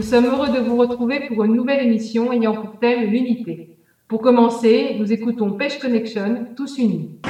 Nous sommes heureux de vous retrouver pour une nouvelle émission ayant pour thème l'unité. Pour commencer, nous écoutons Pêche Connection, tous unis.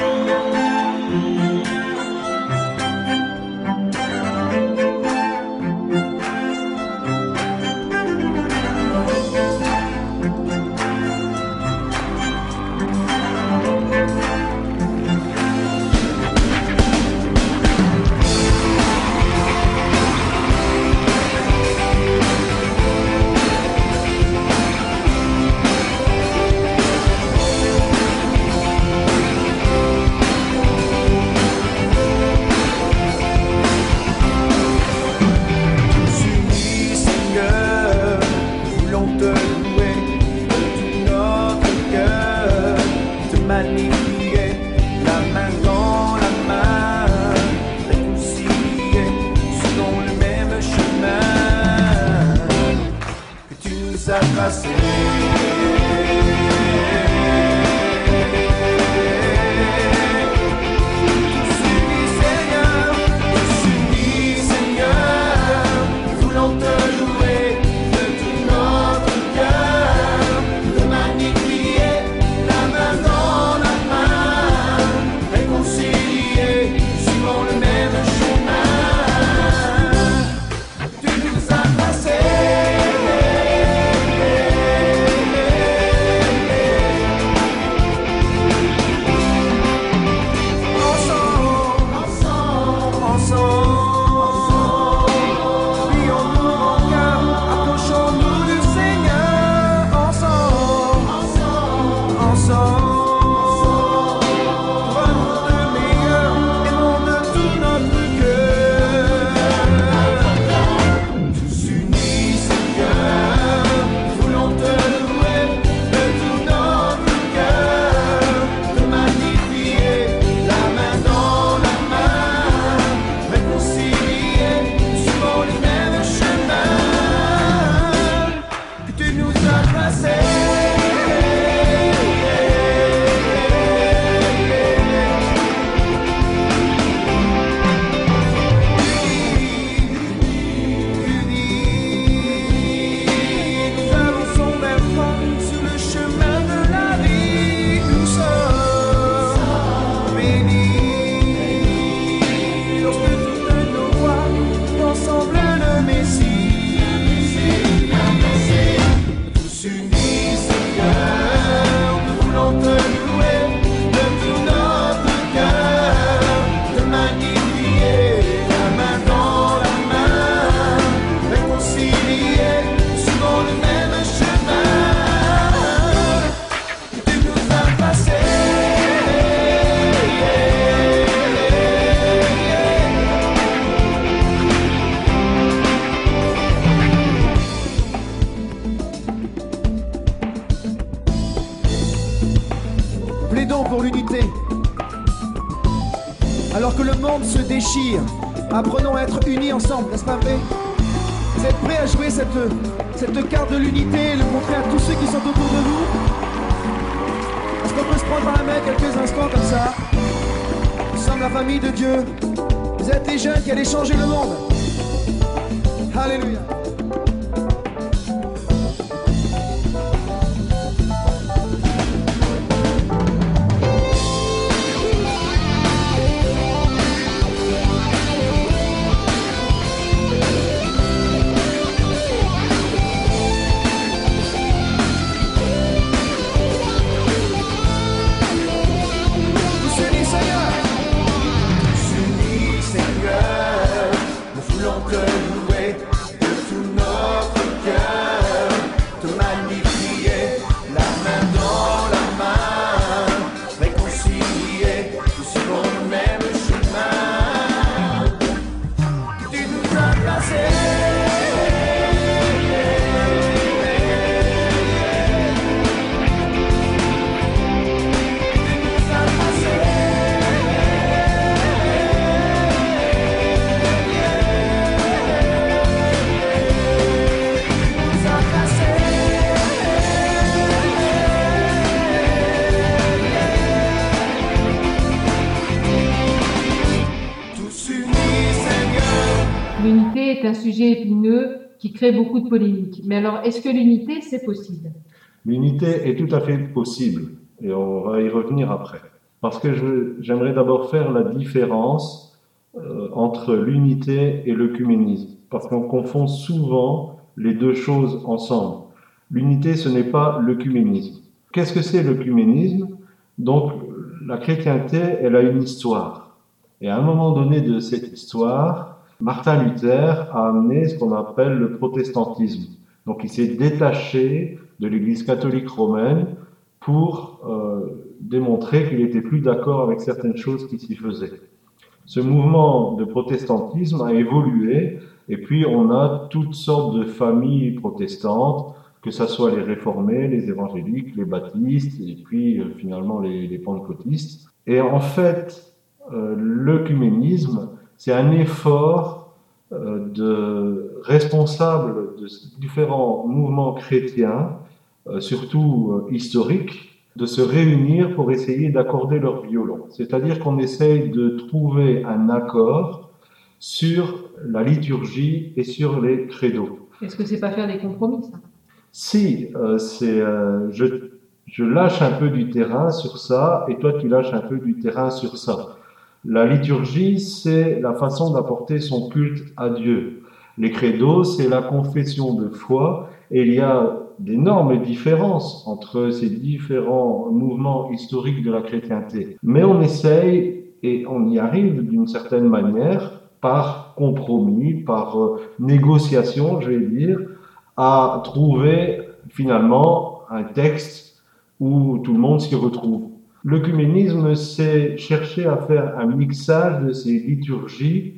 Que le monde se déchire, apprenons à être unis ensemble, n'est-ce pas vrai Vous êtes prêts à jouer cette, carte de l'unité et le montrer à tous ceux qui sont autour de vous Est-ce qu'on peut se prendre par la main quelques instants comme ça? Nous sommes la famille de Dieu. Vous êtes les jeunes qui allaient changer le monde. Alléluia. Crée beaucoup de polémiques. Mais alors, est-ce que l'unité, c'est possible? L'unité est tout à fait possible et on va y revenir après. Parce que j'aimerais d'abord faire la différence euh, entre l'unité et l'œcuménisme. Parce qu'on confond souvent les deux choses ensemble. L'unité, ce n'est pas l'œcuménisme. Qu'est-ce que c'est l'œcuménisme Donc, la chrétienté, elle a une histoire. Et à un moment donné de cette histoire, Martin Luther a amené ce qu'on appelle le protestantisme. Donc, il s'est détaché de l'Église catholique romaine pour euh, démontrer qu'il était plus d'accord avec certaines choses qui s'y faisaient. Ce mouvement de protestantisme a évolué et puis on a toutes sortes de familles protestantes, que ce soit les réformés, les évangéliques, les baptistes et puis euh, finalement les, les, pentecôtistes. Et en fait, euh, c'est un effort euh, de responsables de différents mouvements chrétiens, euh, surtout euh, historiques, de se réunir pour essayer d'accorder leur violon. C'est-à-dire qu'on essaye de trouver un accord sur la liturgie et sur les credos. Est-ce que c'est pas faire des compromis ça? Si, euh, c'est euh, je, je lâche un peu du terrain sur ça et toi tu lâches un peu du terrain sur ça. La liturgie, c'est la façon d'apporter son culte à Dieu. Les credos, c'est la confession de foi et il y a d'énormes différences entre ces différents mouvements historiques de la chrétienté. Mais on essaye et on y arrive d'une certaine manière par compromis, par euh, négociation, je vais dire, à trouver finalement un texte où tout le monde s'y retrouve. L'œcuménisme, c'est chercher à faire un mixage de ces liturgies.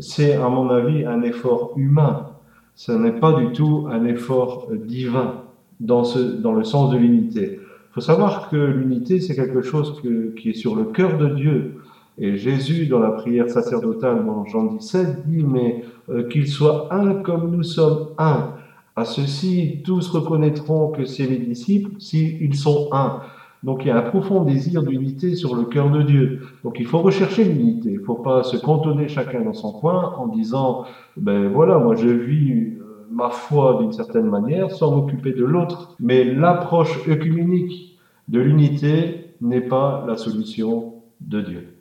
C'est, à mon avis, un effort humain ce n'est pas du tout un effort divin dans, le sens de l'unité. Il faut savoir que l'unité, c'est quelque chose qui est sur le cœur de Dieu. Et Jésus, dans la prière sacerdotale dans Jean 17, dit, mais euh, qu'il soit un comme nous sommes un. À ceci, tous reconnaîtront que c'est les disciples s'ils sont un. Donc il y a un profond désir d'unité sur le cœur de Dieu. Donc il faut rechercher l'unité. Il ne faut pas se cantonner chacun dans son coin en disant, ben voilà, moi je vis euh, ma foi d'une certaine manière sans m'occuper de l'autre. Mais l'approche œcuménique de l'unité n'est pas la solution de Dieu.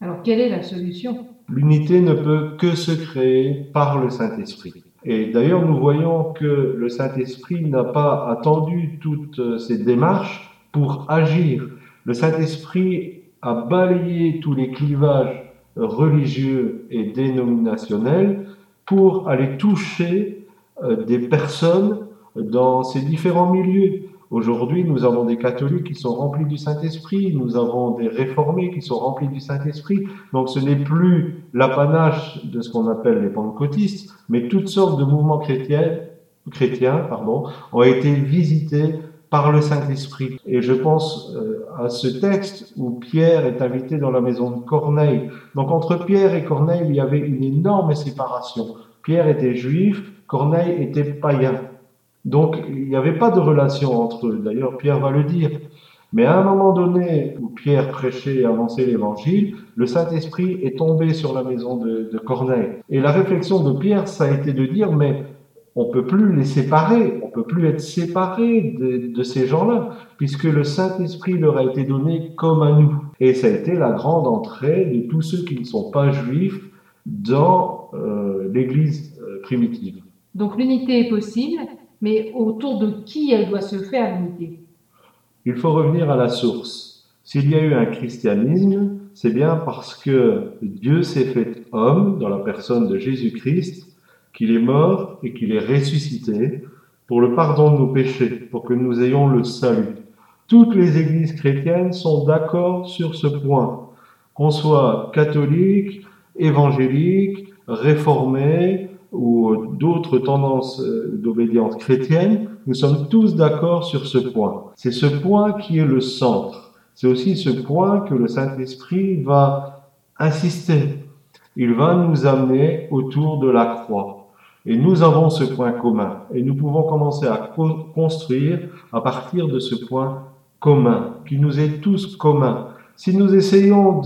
Alors quelle est la solution? L'unité ne peut que se créer par le Saint-Esprit. Et d'ailleurs, nous voyons que le Saint-Esprit n'a pas attendu toutes ces démarches pour agir. Le Saint-Esprit a balayé tous les clivages religieux et dénominationnels pour aller toucher euh, des personnes dans ces différents milieux. Aujourd'hui, nous avons des catholiques qui sont remplis du Saint-Esprit, nous avons des réformés qui sont remplis du Saint-Esprit. Donc ce n'est plus l'apanage de ce qu'on appelle les pentecôtistes, mais toutes sortes de mouvements chrétiens, chrétiens pardon, ont été visités par le Saint-Esprit. Et je pense euh, à ce texte où Pierre est invité dans la maison de Corneille. Donc entre Pierre et Corneille, il y avait une énorme séparation. Pierre était juif, Corneille était païen. Donc il n'y avait pas de relation entre eux. D'ailleurs, Pierre va le dire. Mais à un moment donné où Pierre prêchait et annonçait l'évangile, le Saint-Esprit est tombé sur la maison de, de Corneille. Et la réflexion de Pierre, ça a été de dire, mais on peut plus les séparer, on peut plus être séparés de, de ces gens-là, puisque le Saint-Esprit leur a été donné comme à nous. Et ça a été la grande entrée de tous ceux qui ne sont pas juifs dans euh, l'Église euh, primitive. Donc l'unité est possible, mais autour de qui elle doit se faire l'unité? Il faut revenir à la source. S'il y a eu un christianisme, c'est bien parce que Dieu s'est fait homme dans la personne de Jésus-Christ qu'il est mort et qu'il est ressuscité pour le pardon de nos péchés, pour que nous ayons le salut. Toutes les églises chrétiennes sont d'accord sur ce point. Qu'on soit catholique, évangélique, réformé ou d'autres tendances euh, d'obédience chrétienne, nous sommes tous d'accord sur ce point. C'est ce point qui est le centre. C'est aussi ce point que le Saint-Esprit va insister. Il va nous amener autour de la croix. Et nous avons ce point commun. Et nous pouvons commencer à construire à partir de ce point commun, qui nous est tous commun. Si nous essayons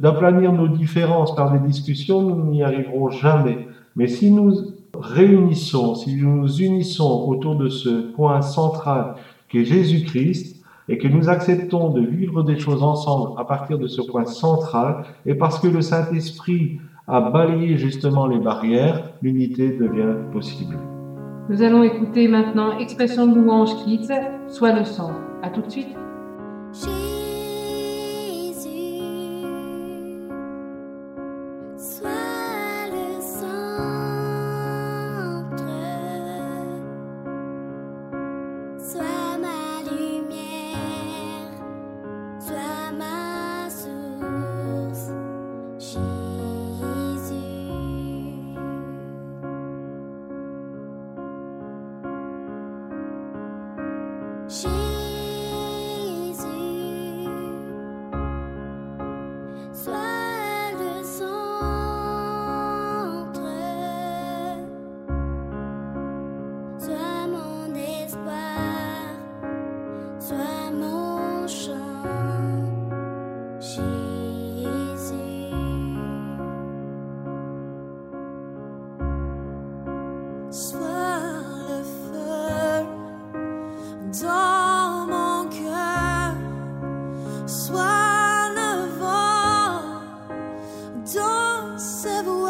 d'aplanir nos différences par des discussions, nous n'y arriverons jamais. Mais si nous réunissons, si nous nous unissons autour de ce point central qui est Jésus-Christ, et que nous acceptons de vivre des choses ensemble à partir de ce point central, et parce que le Saint-Esprit a balayé justement les barrières, l'unité devient possible. Nous allons écouter maintenant Expression de louange Kids, soit le sang. À tout de suite. Jésus, sois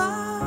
alive.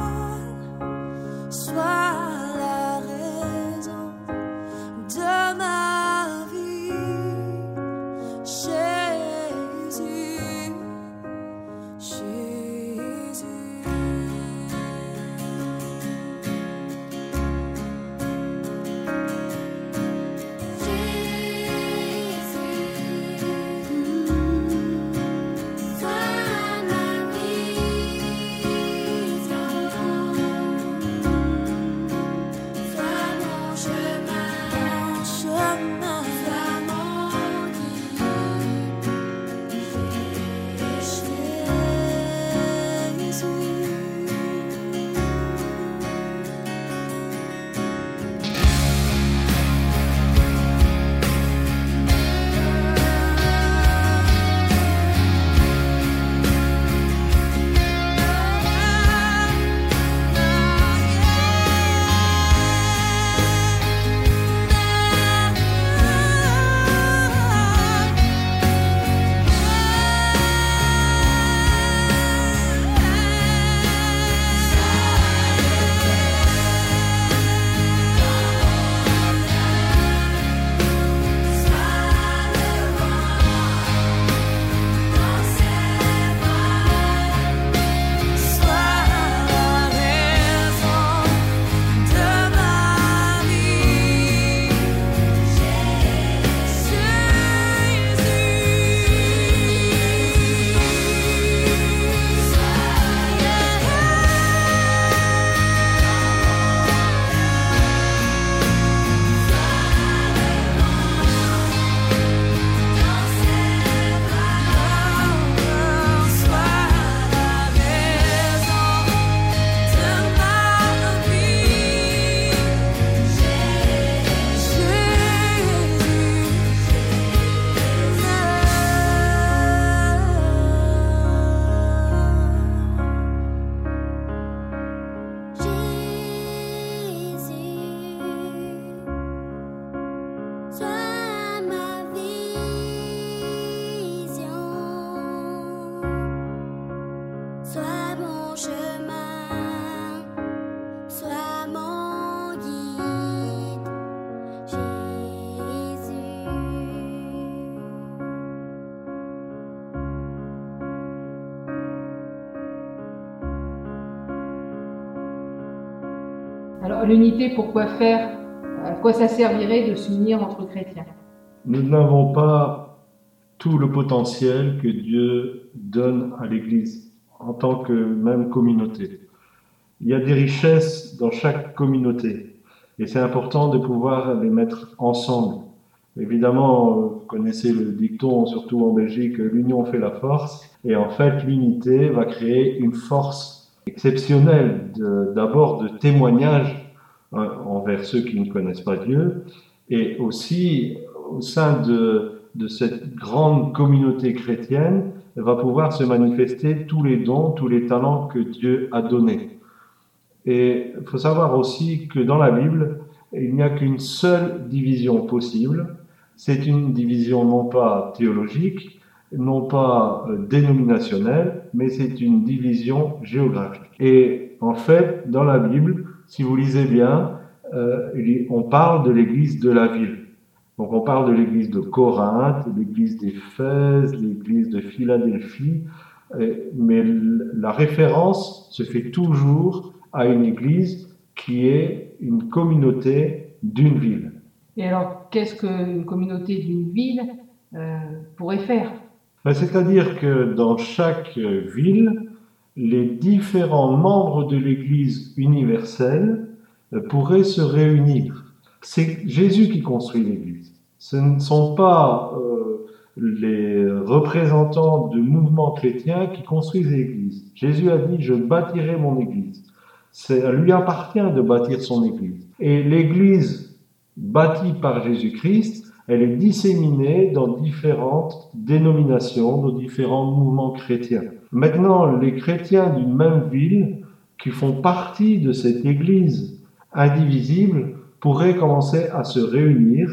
Pourquoi faire À quoi ça servirait de s'unir entre chrétiens Nous n'avons pas tout le potentiel que Dieu donne à l'Église en tant que même communauté. Il y a des richesses dans chaque communauté et c'est important de pouvoir les mettre ensemble. Évidemment, euh, vous connaissez le dicton, surtout en Belgique, l'union fait la force. Et en fait, l'unité va créer une force exceptionnelle d'abord de témoignage envers ceux qui ne connaissent pas Dieu et aussi au sein de, de cette grande communauté chrétienne va pouvoir se manifester tous les dons, tous les talents que Dieu a donnés. Et il faut savoir aussi que dans la Bible, il n'y a qu'une seule division possible. C'est une division non pas théologique, non pas euh, dénominationnelle, mais c'est une division géographique. Et en fait, dans la Bible, si vous lisez bien, euh, on parle de l'église de la ville. Donc on parle de l'église de Corinthe, l'église d'Éphèse, l'église de Philadelphie, mais la référence se fait toujours à une église qui est une communauté d'une ville. Et alors, qu'est-ce qu'une communauté d'une ville euh, pourrait faire? Ben, C'est-à-dire que dans chaque ville, les différents membres de l'Église universelle euh, pourraient se réunir. C'est Jésus qui construit l'Église. Ce ne sont pas euh, les représentants de mouvements chrétiens qui construisent l'Église. Jésus a dit, je bâtirai mon Église. À lui appartient de bâtir son Église. Et l'Église bâtie par Jésus-Christ, elle est disséminée dans différentes dénominations, dans différents mouvements chrétiens. Maintenant, les chrétiens d'une même ville qui font partie de cette Église indivisible pourraient commencer à se réunir,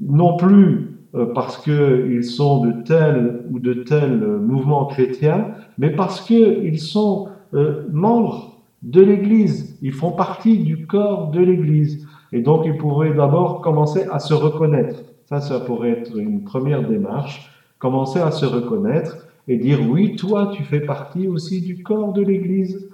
non plus euh, parce qu'ils sont de tel ou de tel mouvement chrétien, mais parce qu'ils sont euh, membres de l'Église, ils font partie du corps de l'Église. Et donc, ils pourraient d'abord commencer à se reconnaître. Ça, pourrait être une première démarche. Commencer à se reconnaître et dire oui, toi, tu fais partie aussi du corps de l'Église,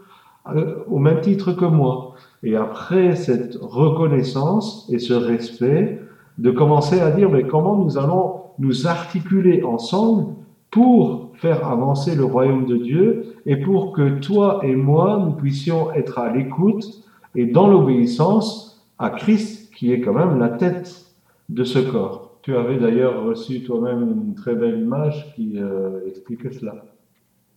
euh, au même titre que moi. Et après cette reconnaissance et ce respect, de commencer à dire mais comment nous allons nous articuler ensemble pour faire avancer le royaume de Dieu et pour que toi et moi, nous puissions être à l'écoute et dans l'obéissance à Christ qui est quand même la tête de ce corps. Tu avais d'ailleurs reçu toi-même une très belle image qui euh, explique cela.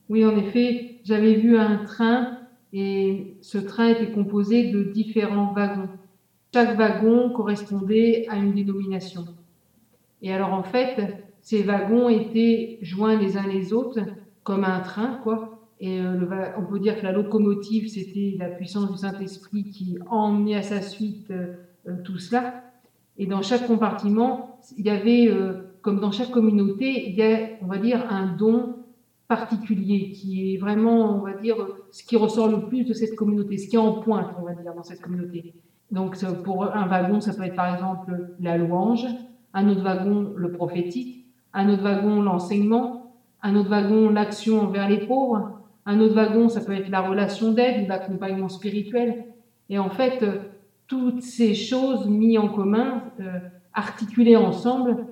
Oui, en effet, j'avais vu un train et ce train était composé de différents wagons. Chaque wagon correspondait à une dénomination. Et alors en fait, ces wagons étaient joints les uns les autres comme un train, quoi. Et euh, on peut dire que la locomotive, c'était la puissance du Saint-Esprit qui emmenait à sa suite euh, euh, tout cela. Et dans chaque compartiment, il y avait, euh, comme dans chaque communauté, il y a, on va dire, un don particulier qui est vraiment, on va dire, ce qui ressort le plus de cette communauté, ce qui est en pointe, on va dire, dans cette communauté. Donc, pour un wagon, ça peut être par exemple la louange, un autre wagon, le prophétique, un autre wagon, l'enseignement, un autre wagon, l'action envers les pauvres, un autre wagon, ça peut être la relation d'aide ou l'accompagnement spirituel. Et en fait, toutes ces choses mises en commun, euh, articulées ensemble,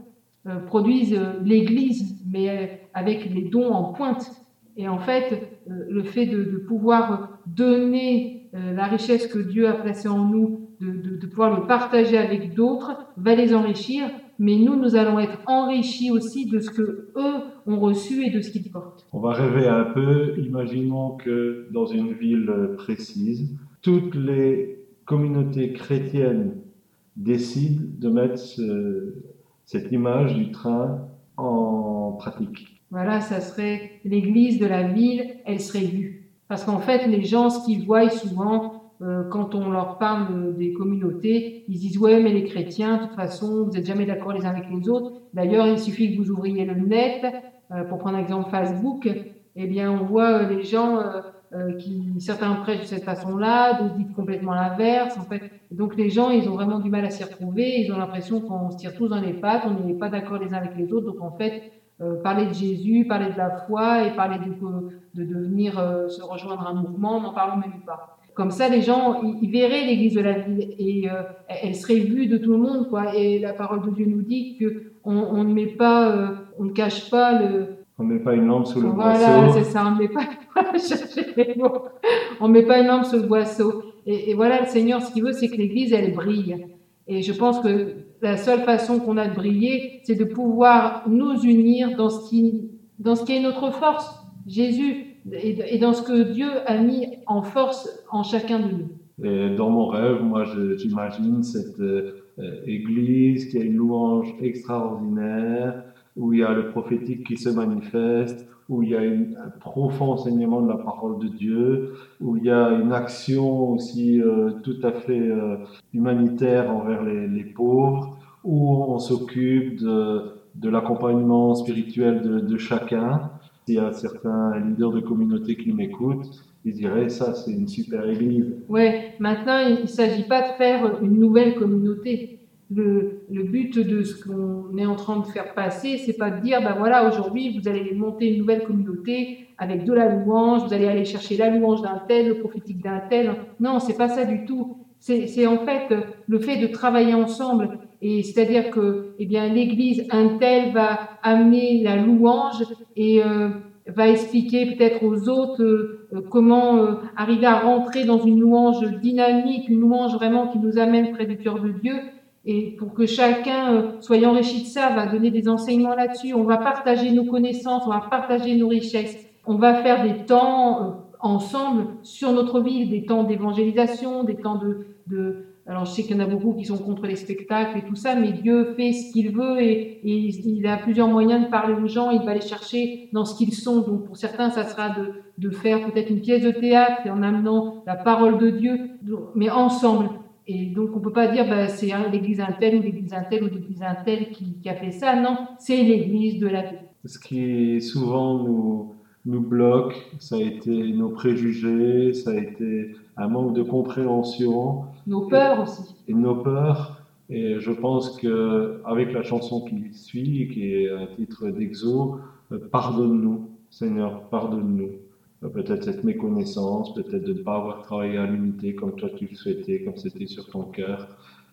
euh, produisent euh, l'Église, mais avec les dons en pointe. Et en fait, le fait de, pouvoir donner la richesse que Dieu a placée en nous, de, de- de pouvoir le partager avec d'autres, va les enrichir. Mais nous, nous allons être enrichis aussi de ce que eux ont reçu et de ce qu'ils portent. On va rêver un peu. Imaginons que dans une ville précise, toutes les communautés chrétiennes décident de mettre ce- cette image du train en pratique. Voilà, ça serait l'église de la ville, elle serait vue. Parce qu'en fait, les gens, ce qu'ils voient souvent, euh, quand on leur parle des communautés, ils disent ouais, mais les chrétiens, de toute façon, vous n'êtes jamais d'accord les uns avec les autres. D'ailleurs, il suffit que vous ouvriez le net, euh, pour prendre un exemple Facebook, eh bien, on voit euh, les gens euh, qui, certains prêchent de cette façon-là, d'autres disent complètement l'inverse. En fait, donc les gens, ils ont vraiment du mal à s'y retrouver. Ils ont l'impression qu'on se tire tous dans les pattes, on n'est pas d'accord les uns avec les autres. Donc en fait, euh, parler de Jésus, parler de la foi et parler de, de, de venir euh, se rejoindre un mouvement, n'en parlons même pas. Comme ça, les gens, ils, ils verraient l'église de la ville et euh, elle serait vue de tout le monde, quoi. Et la parole de Dieu nous dit que on, on ne met pas, euh, on ne cache pas le. On ne met pas une lampe sous le Voilà, boisseau. c'est ça. On ne met pas, on met pas une lampe sous le boisseau. Et, et voilà, le Seigneur, ce qu'il veut, c'est que l'église, elle brille. Et je pense que la seule façon qu'on a de briller, c'est de pouvoir nous unir dans ce qui, dans ce qui est notre force, Jésus, et, et dans ce que Dieu a mis en force en chacun de nous. Et dans mon rêve, moi, j'imagine cette euh, église qui a une louange extraordinaire, où il y a le prophétique qui se manifeste, où il y a un profond enseignement de la parole de Dieu, où il y a une action aussi euh, tout à fait euh, humanitaire envers les, pauvres, où on s'occupe de, de l'accompagnement spirituel de, chacun. S'il y a certains leaders de communauté qui m'écoutent, ils diraient ça, c'est une super église. Ouais, maintenant, il ne s'agit pas de faire une nouvelle communauté. Le, le but de ce qu'on est en train de faire passer, c'est pas de dire, ben voilà, aujourd'hui, vous allez monter une nouvelle communauté avec de la louange, vous allez aller chercher la louange d'un tel, le prophétique d'un tel. Non, c'est pas ça du tout. C'est en fait le fait de travailler ensemble. Et c'est-à-dire que, eh bien, l'église, un tel va amener la louange et euh, va expliquer peut-être aux autres euh, comment euh, arriver à rentrer dans une louange dynamique, une louange vraiment qui nous amène près du cœur de Dieu. Et pour que chacun euh, soit enrichi de ça, va donner des enseignements là-dessus. On va partager nos connaissances, on va partager nos richesses. On va faire des temps euh, ensemble sur notre ville, des temps d'évangélisation, des temps de. Alors je sais qu'il y en a beaucoup qui sont contre les spectacles et tout ça, mais Dieu fait ce qu'il veut et, il a plusieurs moyens de parler aux gens, il va les chercher dans ce qu'ils sont. Donc pour certains, ça sera de, de faire peut-être une pièce de théâtre en amenant la parole de Dieu, mais ensemble. Et donc on peut pas dire bah, c'est l'église un tel ou l'église un tel ou l'église un tel qui, qui a fait ça. Non, c'est l'église de la vie. Ce qui souvent nous, nous bloque, ça a été nos préjugés, ça a été un manque de compréhension Nos peurs aussi. et nos peurs. Et je pense que avec la chanson qui suit, qui est un titre d'Exo, euh, pardonne-nous, Seigneur, pardonne-nous. Euh, Peut-être cette méconnaissance, peut-être de ne pas avoir travaillé à l'unité comme toi tu le souhaitais, comme c'était sur ton cœur.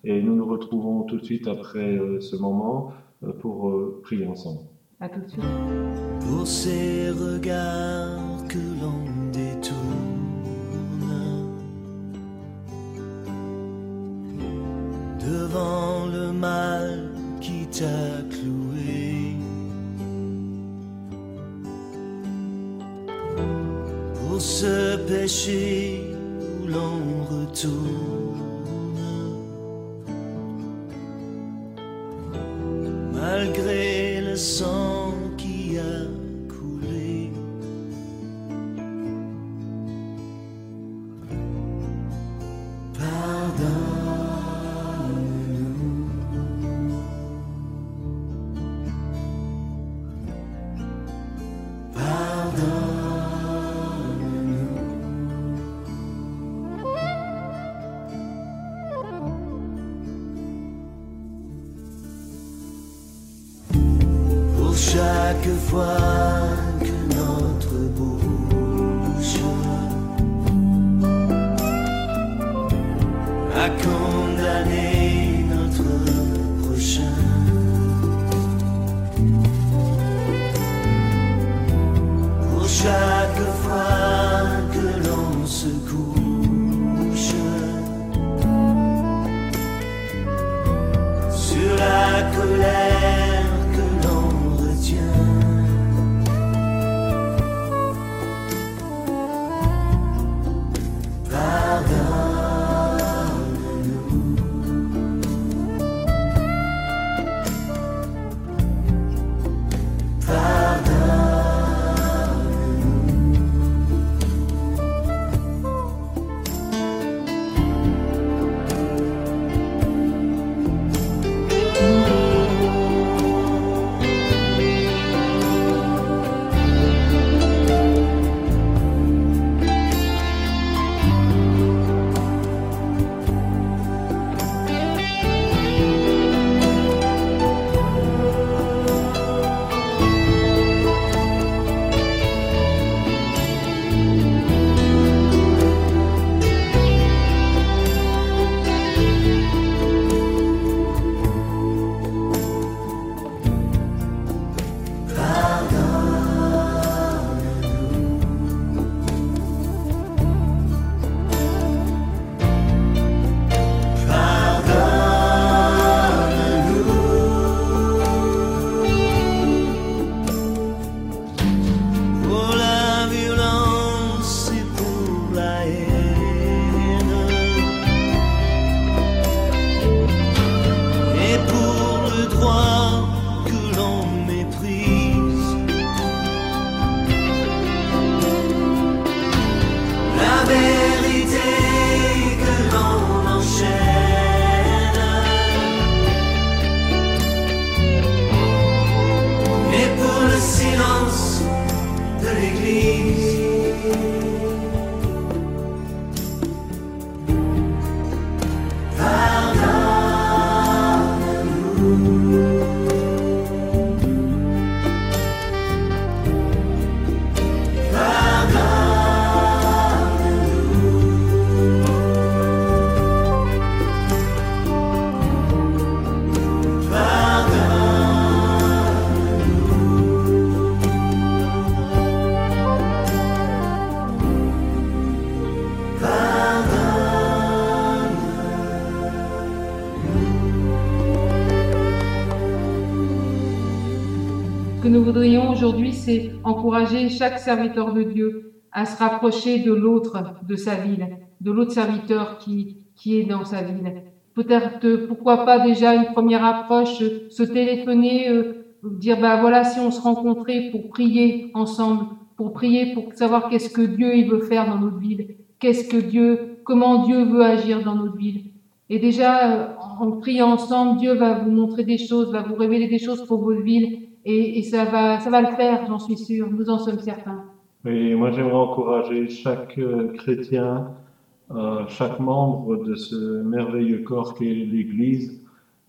Et nous nous retrouvons tout de suite après euh, ce moment euh, pour euh, prier ensemble. À tout de suite. pour ces regards que l'on détourne devant le mal qui t'a péché où l'on retourne chaque fois que notre bouche voudrions aujourd'hui, c'est encourager chaque serviteur de Dieu à se rapprocher de l'autre de sa ville, de l'autre serviteur qui, qui est dans sa ville. Peut-être, pourquoi pas déjà une première approche, se téléphoner, euh, dire, bah voilà, si on se rencontrait pour prier ensemble, pour prier, pour savoir qu'est-ce que Dieu il veut faire dans notre ville, qu'est-ce que Dieu, comment Dieu veut agir dans notre ville. Et déjà, euh, en priant ensemble, Dieu va vous montrer des choses, va vous révéler des choses pour votre ville, et, ça va, ça va le faire, j'en suis sûre, nous en sommes certains. Et moi, j'aimerais encourager chaque euh, chrétien, euh, chaque membre de ce merveilleux corps qu'est l'Église.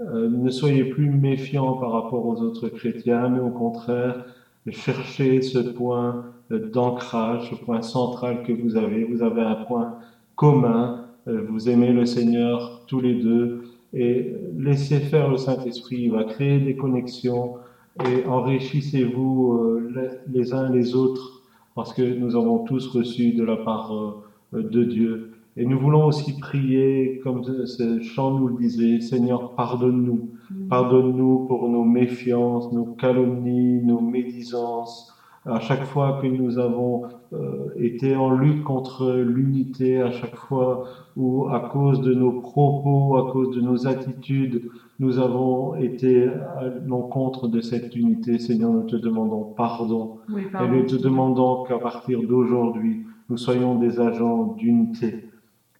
Euh, ne soyez plus méfiants par rapport aux autres chrétiens, mais au contraire, cherchez ce point d'ancrage, ce point central que vous avez. Vous avez un point commun. Vous aimez le Seigneur tous les deux et laissez faire le Saint-Esprit. Il va créer des connexions et enrichissez-vous euh, les uns les autres parce que nous avons tous reçu de la part euh, de Dieu. Et nous voulons aussi prier, comme ce chant nous le disait, Seigneur, pardonne-nous. Pardonne-nous pour nos méfiances, nos calomnies, nos médisances. À chaque fois que nous avons euh, été en lutte contre l'unité, à chaque fois où, à cause de nos propos, à cause de nos attitudes, nous avons été à l'encontre de cette unité, Seigneur, nous te demandons pardon. Oui, Et nous te demandons qu'à partir d'aujourd'hui, nous soyons des agents d'unité.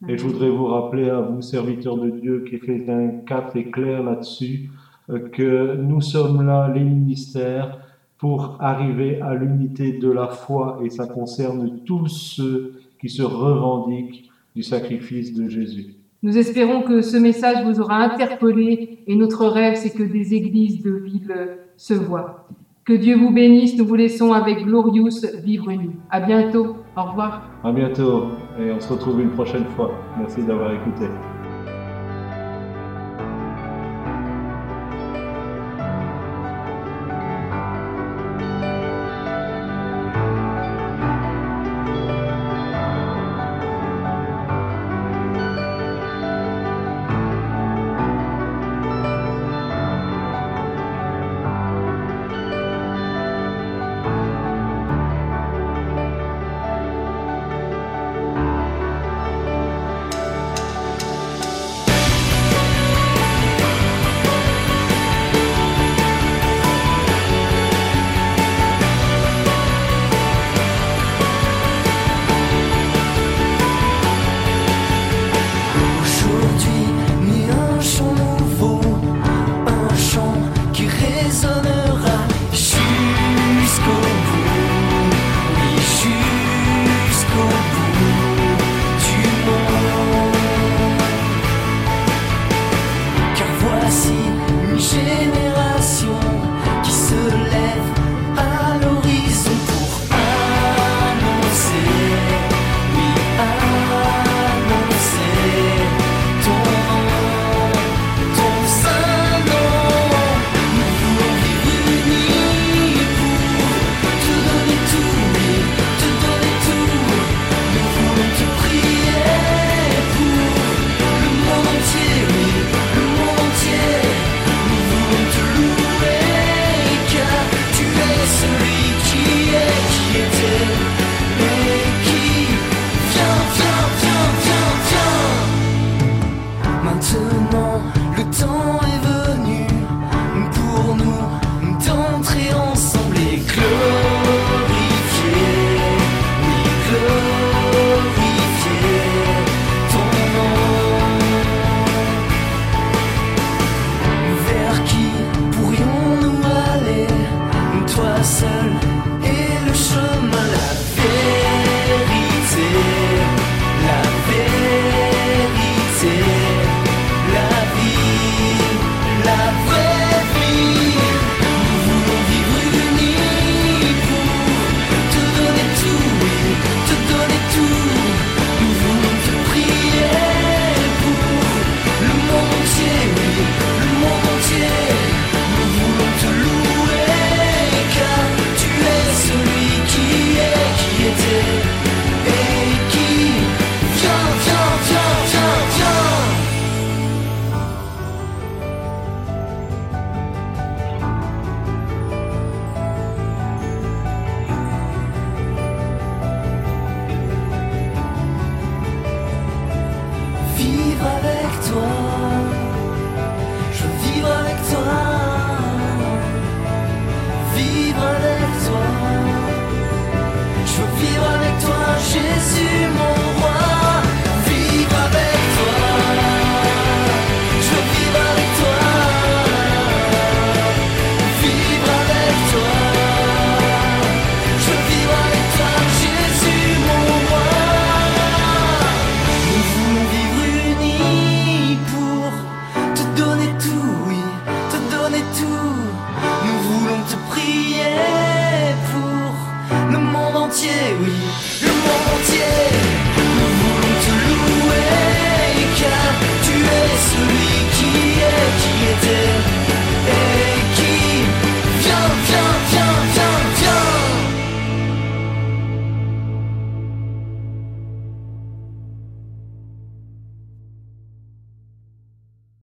Et je voudrais vous rappeler à vous, serviteurs de Dieu, qu'Éphésiens 4 est clair là-dessus, euh, que nous sommes là, les ministères, pour arriver à l'unité de la foi, et ça concerne tous ceux qui se revendiquent du sacrifice de Jésus. Nous espérons que ce message vous aura interpellé et notre rêve, c'est que des églises de ville se voient. Que Dieu vous bénisse. Nous vous laissons avec Glorious vivre unis. À bientôt. Au revoir. À bientôt, et on se retrouve une prochaine fois. Merci d'avoir écouté.